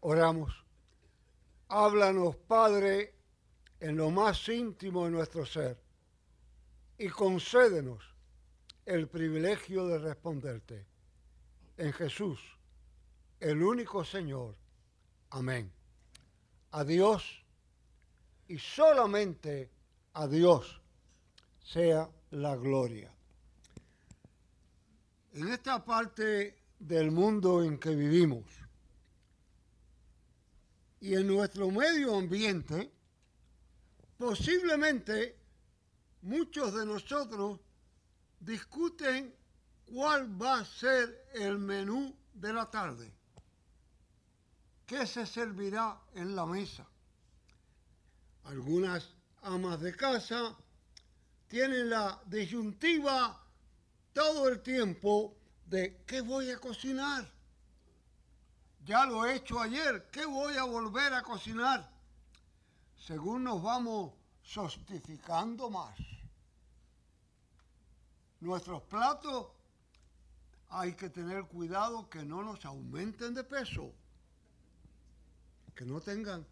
Oramos. Háblanos, Padre, en lo más íntimo de nuestro ser y concédenos el privilegio de responderte. En Jesús, el único Señor. Amén. A Dios y solamente a Dios sea la gloria. En esta parte del mundo en que vivimos y en nuestro medio ambiente, posiblemente muchos de nosotros discuten cuál va a ser el menú de la tarde, qué se servirá en la mesa. Algunas amas de casa tienen la disyuntiva todo el tiempo de qué voy a cocinar. Ya lo he hecho ayer, ¿qué voy a volver a cocinar? Según nos vamos sostificando más. Nuestros platos hay que tener cuidado que no nos aumenten de peso, que no tengan,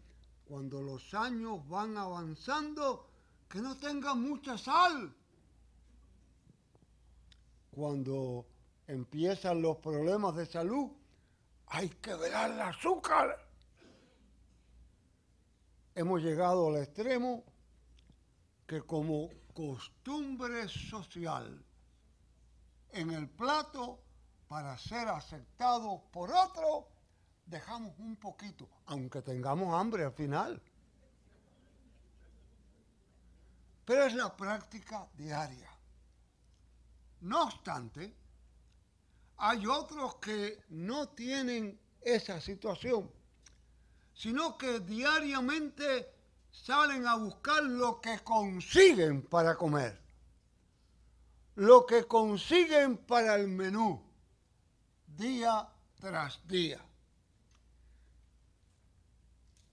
cuando los años van avanzando, que no tengan mucha sal. Cuando empiezan los problemas de salud, hay que velar el azúcar. Hemos llegado al extremo que como costumbre social en el plato para ser aceptado por otro, dejamos un poquito, aunque tengamos hambre al final. Pero es la práctica diaria. No obstante, hay otros que no tienen esa situación, sino que diariamente salen a buscar lo que consiguen para comer, lo que consiguen para el menú, día tras día.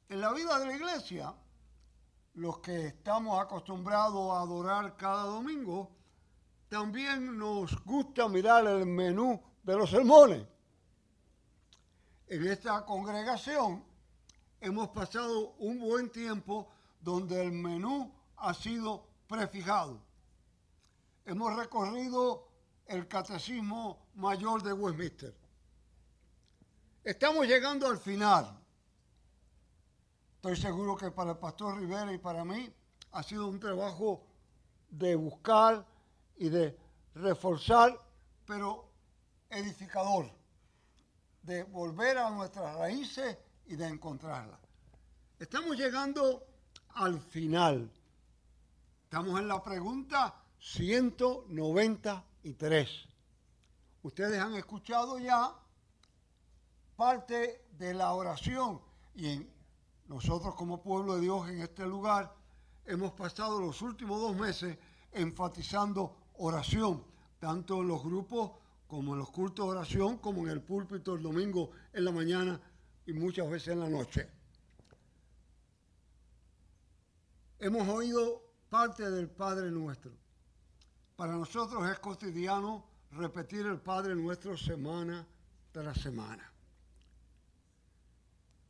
En la vida de la iglesia, los que estamos acostumbrados a adorar cada domingo, también nos gusta mirar el menú de los sermones. En esta congregación hemos pasado un buen tiempo donde el menú ha sido prefijado. Hemos recorrido el catecismo mayor de Westminster. Estamos llegando al final. Estoy seguro que para el pastor Rivera y para mí ha sido un trabajo de buscar y de reforzar, pero edificador de volver a nuestras raíces y de encontrarlas. Estamos llegando al final. Estamos en la pregunta 193. Ustedes han escuchado ya parte de la oración y nosotros como pueblo de Dios en este lugar hemos pasado los últimos dos meses enfatizando oración, tanto en los grupos como en los cultos de oración, como en el púlpito el domingo en la mañana y muchas veces en la noche. Hemos oído parte del Padre Nuestro. Para nosotros es cotidiano repetir el Padre Nuestro semana tras semana.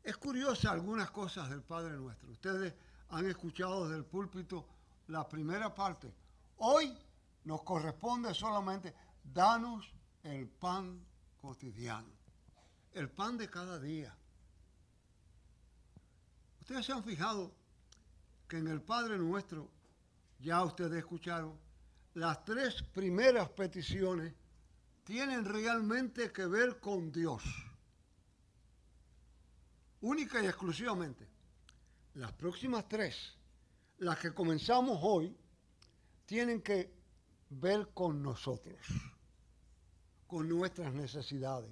Es curiosa algunas cosas del Padre Nuestro. Ustedes han escuchado desde el púlpito la primera parte. Hoy nos corresponde solamente danos el pan cotidiano, el pan de cada día. Ustedes se han fijado que en el Padre Nuestro, ya ustedes escucharon, las tres primeras peticiones tienen realmente que ver con Dios. Única y exclusivamente. Las próximas tres, las que comenzamos hoy, tienen que ver con nosotros con nuestras necesidades.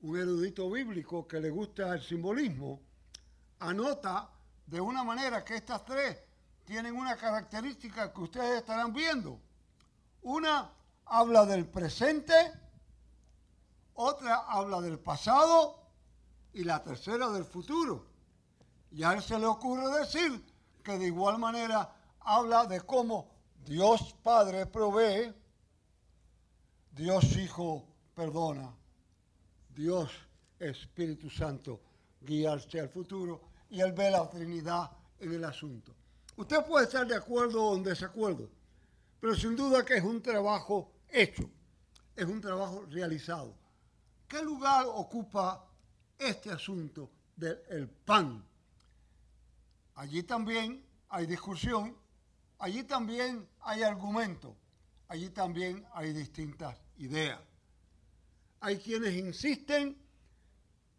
Un erudito bíblico que le gusta el simbolismo anota de una manera que estas tres tienen una característica que ustedes estarán viendo. Una habla del presente, otra habla del pasado y la tercera del futuro. Y a él se le ocurre decir que de igual manera habla de cómo Dios Padre provee Dios Hijo perdona. Dios Espíritu Santo guiarse al futuro y Él ve la Trinidad en el asunto. Usted puede estar de acuerdo o en desacuerdo, pero sin duda que es un trabajo hecho, es un trabajo realizado. ¿Qué lugar ocupa este asunto del pan? Allí también hay discusión, allí también hay argumento, allí también hay distintas ideas. Hay quienes insisten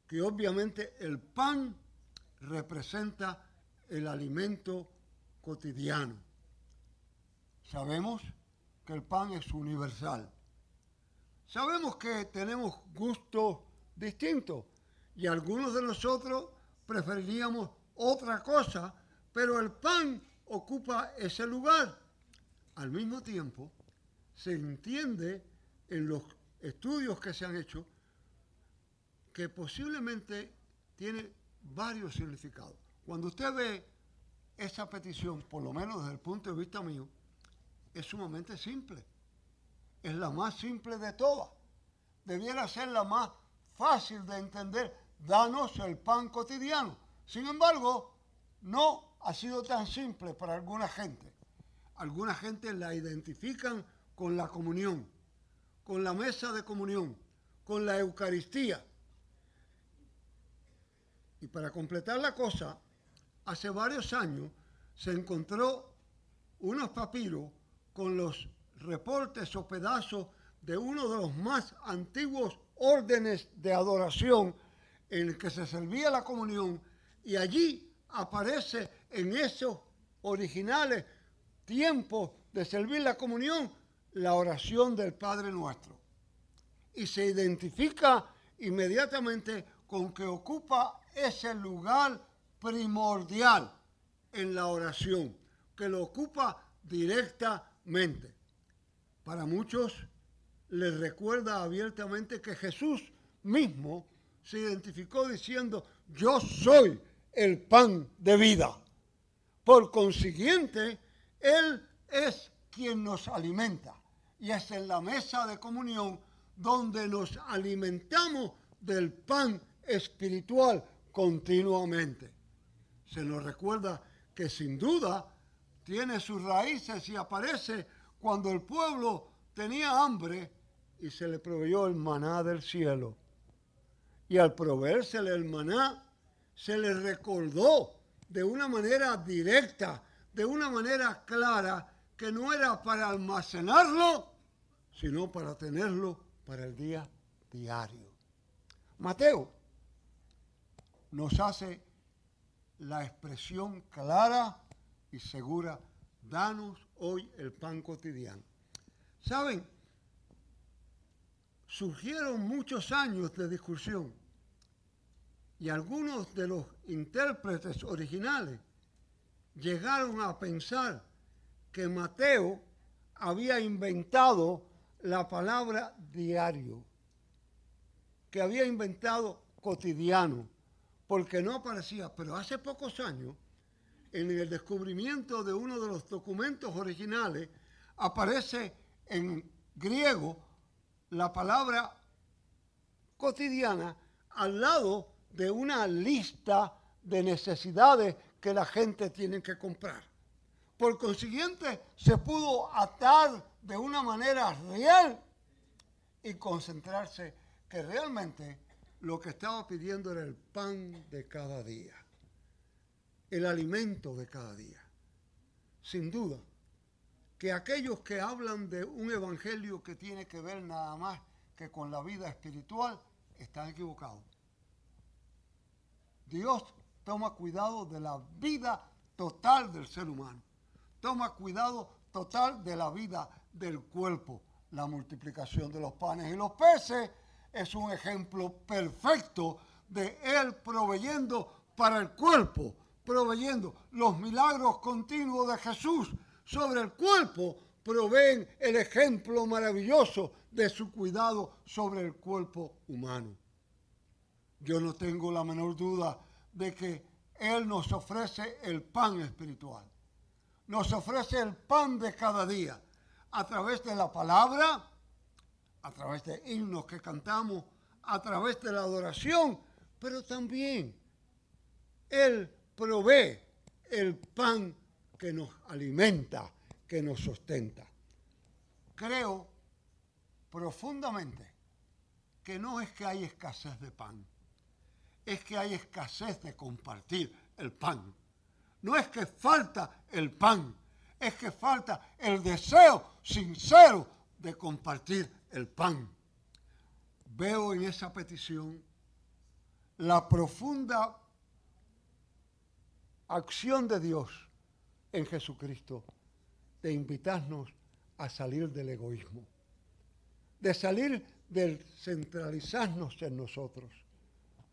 que obviamente el pan representa el alimento cotidiano. Sabemos que el pan es universal. Sabemos que tenemos gustos distintos y algunos de nosotros preferiríamos otra cosa, pero el pan ocupa ese lugar. Al mismo tiempo, se entiende en los estudios que se han hecho que posiblemente tiene varios significados. Cuando usted ve esa petición, por lo menos desde el punto de vista mío, es sumamente simple. Es la más simple de todas. Debiera ser la más fácil de entender. Danos el pan cotidiano. Sin embargo, no ha sido tan simple para alguna gente. Alguna gente la identifican con la comunión, con la mesa de comunión, con la Eucaristía. Y para completar la cosa, hace varios años se encontró unos papiros con los reportes o pedazos de uno de los más antiguos órdenes de adoración en el que se servía la comunión y allí aparece en esos originales tiempos de servir la comunión la oración del Padre Nuestro. Y se identifica inmediatamente con que ocupa ese lugar primordial en la oración, que lo ocupa directamente. Para muchos les recuerda abiertamente que Jesús mismo se identificó diciendo, yo soy el pan de vida. Por consiguiente, Él es quien nos alimenta. Y es en la mesa de comunión donde nos alimentamos del pan espiritual continuamente. Se nos recuerda que sin duda tiene sus raíces y aparece cuando el pueblo tenía hambre y se le proveyó el maná del cielo. Y al proveérsele el maná, se le recordó de una manera directa, de una manera clara, que no era para almacenarlo, sino para tenerlo para el día diario. Mateo nos hace la expresión clara y segura, danos hoy el pan cotidiano. ¿Saben? Surgieron muchos años de discusión y algunos de los intérpretes originales llegaron a pensar que Mateo había inventado la palabra diario, que había inventado cotidiano, porque no aparecía. Pero hace pocos años, en el descubrimiento de uno de los documentos originales, aparece en griego la palabra cotidiana al lado de una lista de necesidades que la gente tiene que comprar. Por consiguiente, se pudo atar de una manera real y concentrarse que realmente lo que estaba pidiendo era el pan de cada día, el alimento de cada día. Sin duda, que aquellos que hablan de un evangelio que tiene que ver nada más que con la vida espiritual están equivocados. Dios toma cuidado de la vida total del ser humano toma cuidado total de la vida del cuerpo. La multiplicación de los panes y los peces es un ejemplo perfecto de Él proveyendo para el cuerpo, proveyendo los milagros continuos de Jesús sobre el cuerpo, proveen el ejemplo maravilloso de su cuidado sobre el cuerpo humano. Yo no tengo la menor duda de que Él nos ofrece el pan espiritual nos ofrece el pan de cada día a través de la palabra, a través de himnos que cantamos, a través de la adoración, pero también Él provee el pan que nos alimenta, que nos sustenta. Creo profundamente que no es que hay escasez de pan, es que hay escasez de compartir el pan. No es que falta el pan, es que falta el deseo sincero de compartir el pan. Veo en esa petición la profunda acción de Dios en Jesucristo de invitarnos a salir del egoísmo, de salir del centralizarnos en nosotros.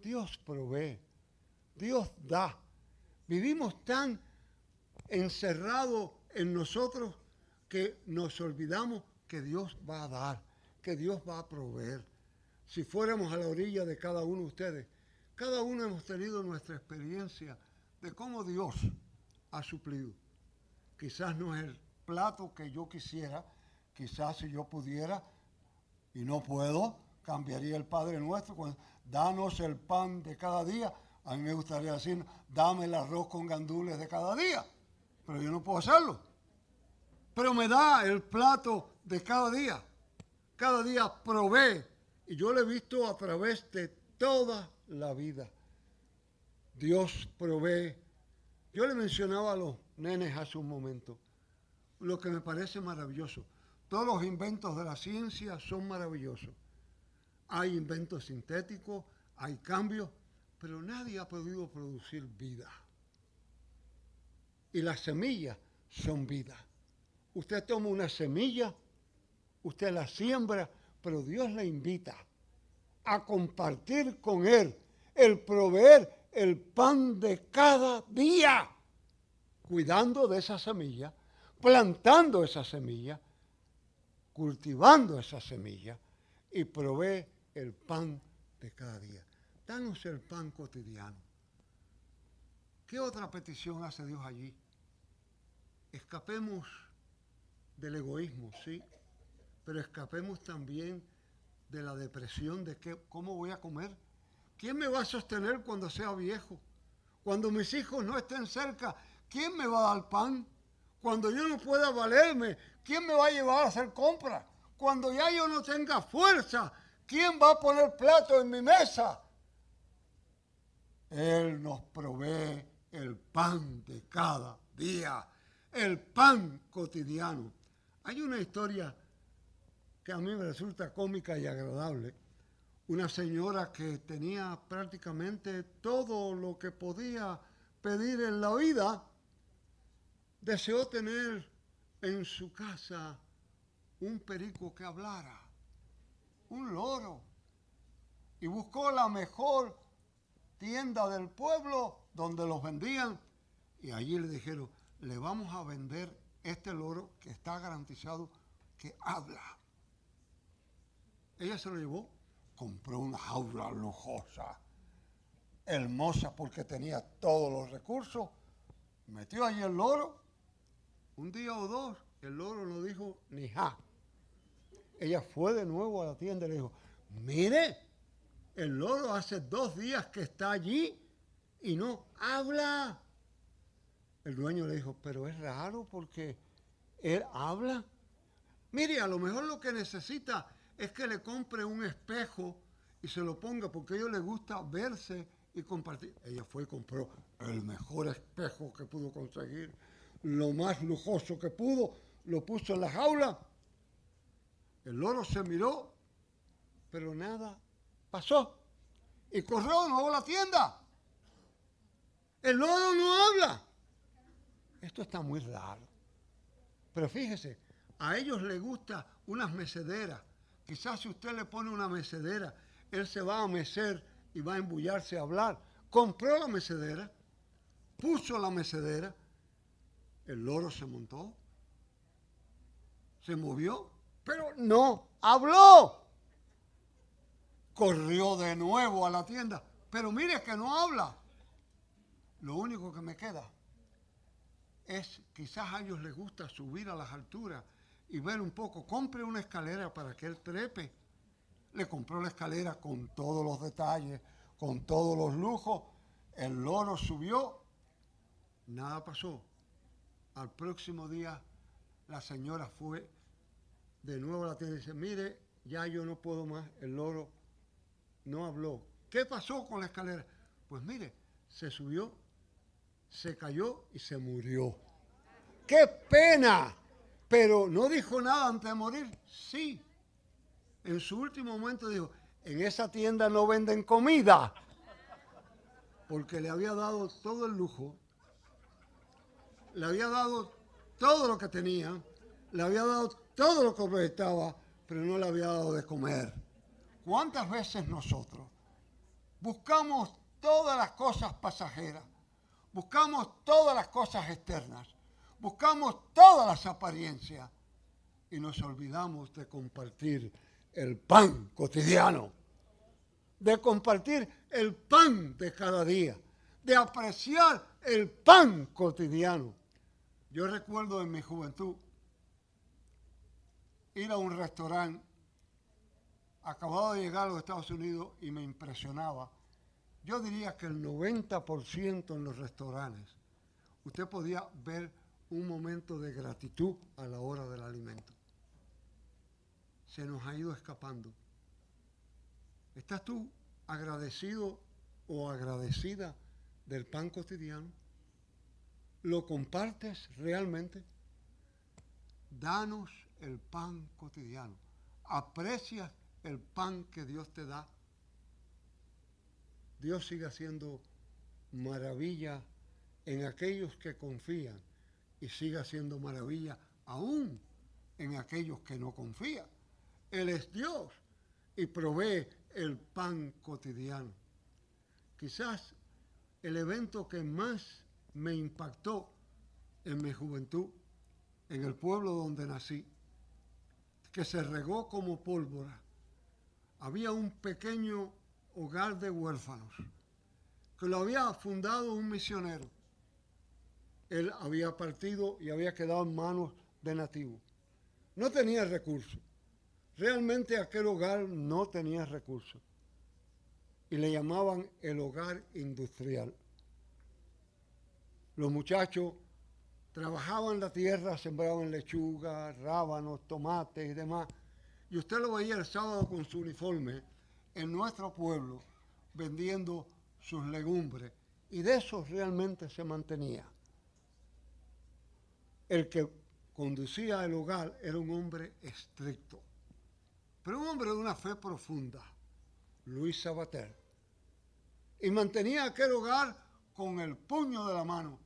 Dios provee, Dios da. Vivimos tan encerrados en nosotros que nos olvidamos que Dios va a dar, que Dios va a proveer. Si fuéramos a la orilla de cada uno de ustedes, cada uno hemos tenido nuestra experiencia de cómo Dios ha suplido. Quizás no es el plato que yo quisiera, quizás si yo pudiera y no puedo, cambiaría el Padre nuestro, danos el pan de cada día. A mí me gustaría decir, dame el arroz con gandules de cada día, pero yo no puedo hacerlo. Pero me da el plato de cada día. Cada día provee. Y yo lo he visto a través de toda la vida. Dios provee. Yo le mencionaba a los nenes hace un momento lo que me parece maravilloso. Todos los inventos de la ciencia son maravillosos. Hay inventos sintéticos, hay cambios, pero nadie ha podido producir vida. Y las semillas son vida. Usted toma una semilla, usted la siembra, pero Dios le invita a compartir con Él el proveer el pan de cada día, cuidando de esa semilla, plantando esa semilla, cultivando esa semilla y provee el pan de cada día. Danos el pan cotidiano. ¿Qué otra petición hace Dios allí? Escapemos del egoísmo, sí, pero escapemos también de la depresión de que, cómo voy a comer. ¿Quién me va a sostener cuando sea viejo? Cuando mis hijos no estén cerca, ¿quién me va a dar pan? Cuando yo no pueda valerme, ¿quién me va a llevar a hacer compras? Cuando ya yo no tenga fuerza, ¿quién va a poner plato en mi mesa? Él nos provee el pan de cada día, el pan cotidiano. Hay una historia que a mí me resulta cómica y agradable. Una señora que tenía prácticamente todo lo que podía pedir en la vida, deseó tener en su casa un perico que hablara, un loro, y buscó la mejor tienda del pueblo donde los vendían, y allí le dijeron, le vamos a vender este loro que está garantizado que habla. Ella se lo llevó, compró una jaula lujosa, hermosa porque tenía todos los recursos, metió allí el loro, un día o dos, el loro no dijo ni ja. Ella fue de nuevo a la tienda y le dijo, mire, el loro hace dos días que está allí y no habla. El dueño le dijo, pero es raro porque él habla. Mire, a lo mejor lo que necesita es que le compre un espejo y se lo ponga porque a ellos les gusta verse y compartir. Ella fue y compró el mejor espejo que pudo conseguir, lo más lujoso que pudo, lo puso en la jaula. El loro se miró, pero nada pasó. Y corrió nuevo a la tienda. El loro no habla. Esto está muy raro. Pero fíjese, a ellos les gusta unas mecederas. Quizás si usted le pone una mecedera, él se va a mecer y va a embullarse a hablar. Compró la mecedera, puso la mecedera, el loro se montó, se movió, pero no habló. Corrió de nuevo a la tienda, pero mire que no habla. Lo único que me queda es, quizás a ellos les gusta subir a las alturas y ver un poco, compre una escalera para que él trepe. le compró la escalera con todos los detalles, con todos los lujos. El loro subió, nada pasó. Al próximo día la señora fue de nuevo a la tienda y dice, mire, ya yo no puedo más, el loro no habló. ¿Qué pasó con la escalera? Pues mire, se subió, se cayó y se murió. ¡Qué pena! Pero no dijo nada antes de morir. Sí. En su último momento dijo, en esa tienda no venden comida. Porque le había dado todo el lujo, le había dado todo lo que tenía, le había dado todo lo que proyectaba, pero no le había dado de comer. ¿Cuántas veces nosotros buscamos todas las cosas pasajeras, buscamos todas las cosas externas, buscamos todas las apariencias. Y nos olvidamos de compartir el pan cotidiano, de compartir el pan de cada día, de apreciar el pan cotidiano. Yo recuerdo en mi juventud ir a un restaurante, acabado de llegar a los Estados Unidos y me impresionaba. Yo diría que el 90% en los restaurantes, usted podía ver un momento de gratitud a la hora del alimento. Se nos ha ido escapando. ¿Estás tú agradecido o agradecida del pan cotidiano? ¿Lo compartes realmente? Danos el pan cotidiano. Aprecias el pan que Dios te da. Dios sigue haciendo maravilla en aquellos que confían y sigue haciendo maravilla aún en aquellos que no confían. Él es Dios y provee el pan cotidiano. Quizás el evento que más me impactó en mi juventud, en el pueblo donde nací, que se regó como pólvora. Había un pequeño hogar de huérfanos que lo había fundado un misionero. Él había partido y había quedado en manos de nativos. No tenía recursos. Realmente aquel hogar no tenía recursos. Y le llamaban el hogar industrial. Los muchachos trabajaban la tierra, sembraban lechuga, rábanos, tomates y demás. Y usted lo veía el sábado con su uniforme en nuestro pueblo vendiendo sus legumbres. Y de eso realmente se mantenía. El que conducía el hogar era un hombre estricto, pero un hombre de una fe profunda, Luis Sabater. Y mantenía aquel hogar con el puño de la mano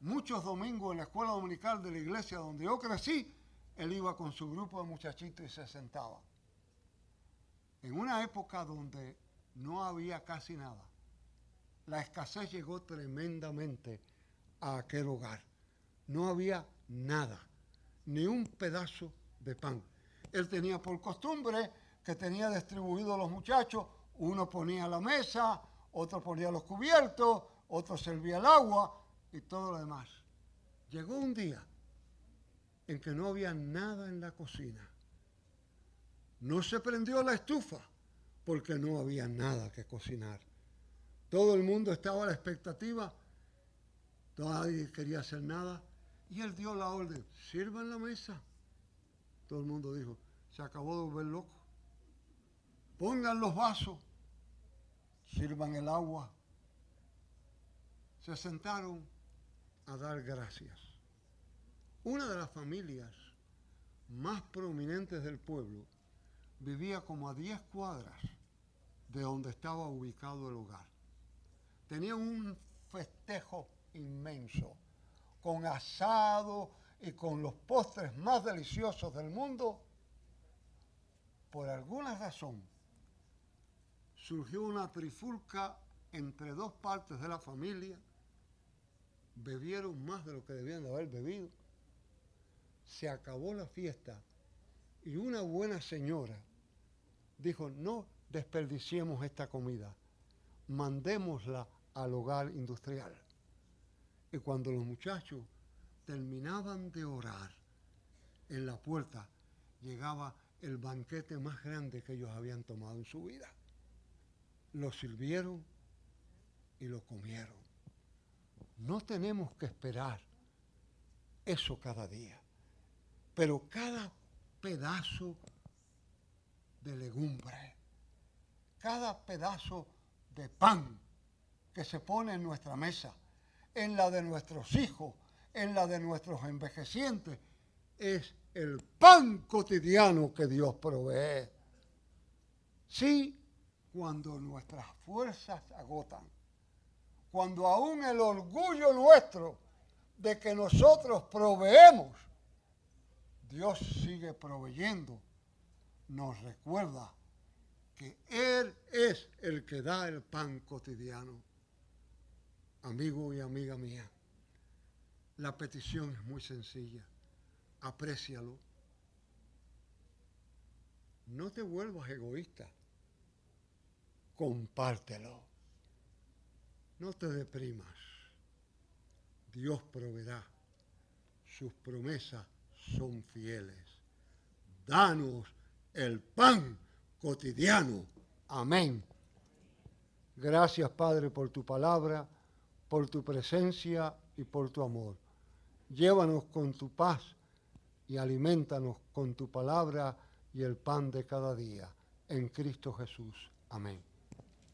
muchos domingos en la escuela dominical de la iglesia donde yo crecí, él iba con su grupo de muchachitos y se sentaba. En una época donde no había casi nada, la escasez llegó tremendamente a aquel hogar. No había nada, ni un pedazo de pan. Él tenía por costumbre que tenía distribuido a los muchachos, uno ponía la mesa, otro ponía los cubiertos, otro servía el agua, y todo lo demás. Llegó un día en que no había nada en la cocina. No se prendió la estufa porque no había nada que cocinar. Todo el mundo estaba a la expectativa, nadie quería hacer nada. Y él dio la orden, sirvan la mesa. Todo el mundo dijo, se acabó de volver loco. Pongan los vasos, sirvan el agua. Se sentaron a dar gracias. Una de las familias más prominentes del pueblo vivía como a 10 cuadras de donde estaba ubicado el hogar. Tenía un festejo inmenso, con asado y con los postres más deliciosos del mundo. Por alguna razón surgió una trifulca entre dos partes de la familia bebieron más de lo que debían de haber bebido. Se acabó la fiesta y una buena señora dijo, no desperdiciemos esta comida, mandémosla al hogar industrial. Y cuando los muchachos terminaban de orar, en la puerta llegaba el banquete más grande que ellos habían tomado en su vida. Lo sirvieron y lo comieron. No tenemos que esperar eso cada día, pero cada pedazo de legumbre, cada pedazo de pan que se pone en nuestra mesa, en la de nuestros hijos, en la de nuestros envejecientes, es el pan cotidiano que Dios provee. Sí, cuando nuestras fuerzas agotan, cuando aún el orgullo nuestro de que nosotros proveemos, Dios sigue proveyendo, nos recuerda que Él es el que da el pan cotidiano. Amigo y amiga mía, la petición es muy sencilla aprécialo. No te vuelvas egoísta. Compártelo. No te deprimas. Dios proveerá. Sus promesas son fieles. Danos el pan cotidiano. Amén. Gracias Padre por tu palabra, por tu presencia y por tu amor. Llévanos con tu paz y alimentanos con tu palabra y el pan de cada día. En Cristo Jesús. Amén.